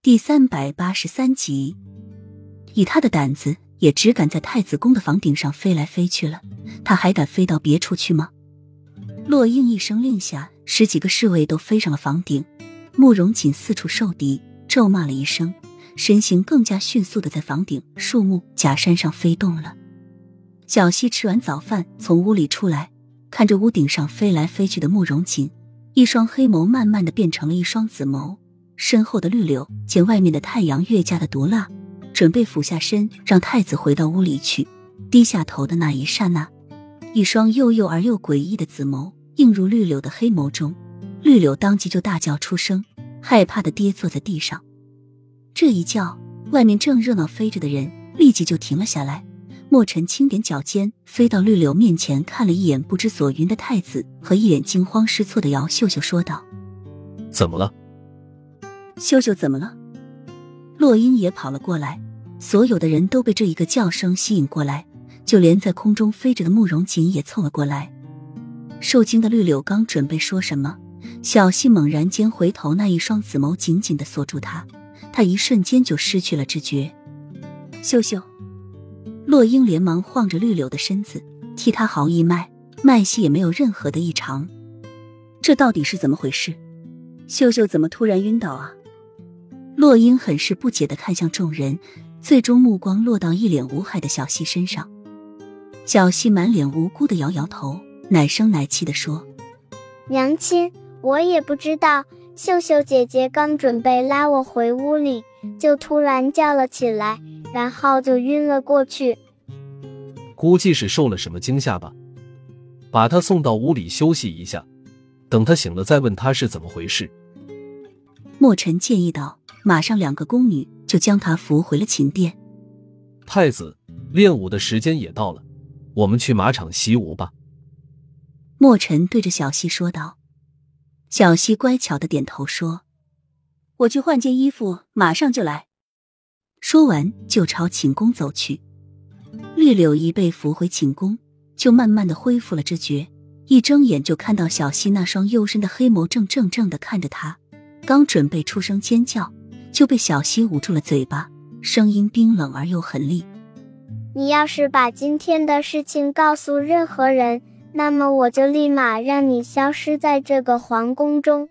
第三百八十三集，以他的胆子，也只敢在太子宫的房顶上飞来飞去了。他还敢飞到别处去吗？洛英一声令下，十几个侍卫都飞上了房顶。慕容锦四处受敌，咒骂了一声，身形更加迅速的在房顶、树木、假山上飞动了。小溪吃完早饭，从屋里出来，看着屋顶上飞来飞去的慕容锦，一双黑眸慢慢的变成了一双紫眸。身后的绿柳见外面的太阳越加的毒辣，准备俯下身让太子回到屋里去。低下头的那一刹那，一双又幼而又诡异的紫眸映入绿柳的黑眸中，绿柳当即就大叫出声，害怕的跌坐在地上。这一叫，外面正热闹飞着的人立即就停了下来。墨尘轻点脚尖，飞到绿柳面前，看了一眼不知所云的太子和一脸惊慌失措的姚秀秀，说道：“怎么了？”秀秀怎么了？洛英也跑了过来，所有的人都被这一个叫声吸引过来，就连在空中飞着的慕容锦也凑了过来。受惊的绿柳刚准备说什么，小溪猛然间回头，那一双紫眸紧紧的锁住他，他一瞬间就失去了知觉。秀秀，洛英连忙晃着绿柳的身子，替他号一脉，脉息也没有任何的异常。这到底是怎么回事？秀秀怎么突然晕倒啊？洛英很是不解的看向众人，最终目光落到一脸无害的小溪身上。小溪满脸无辜的摇摇头，奶声奶气的说：“娘亲，我也不知道。秀秀姐姐刚准备拉我回屋里，就突然叫了起来，然后就晕了过去。估计是受了什么惊吓吧。把她送到屋里休息一下，等她醒了再问她是怎么回事。”墨尘建议道。马上，两个宫女就将他扶回了寝殿。太子，练武的时间也到了，我们去马场习武吧。墨尘对着小溪说道。小溪乖巧的点头说：“我去换件衣服，马上就来。”说完就朝寝宫走去。绿柳一被扶回寝宫，就慢慢的恢复了知觉，一睁眼就看到小溪那双幽深的黑眸正怔怔的看着他，刚准备出声尖叫。就被小溪捂住了嘴巴，声音冰冷而又狠厉：“你要是把今天的事情告诉任何人，那么我就立马让你消失在这个皇宫中。”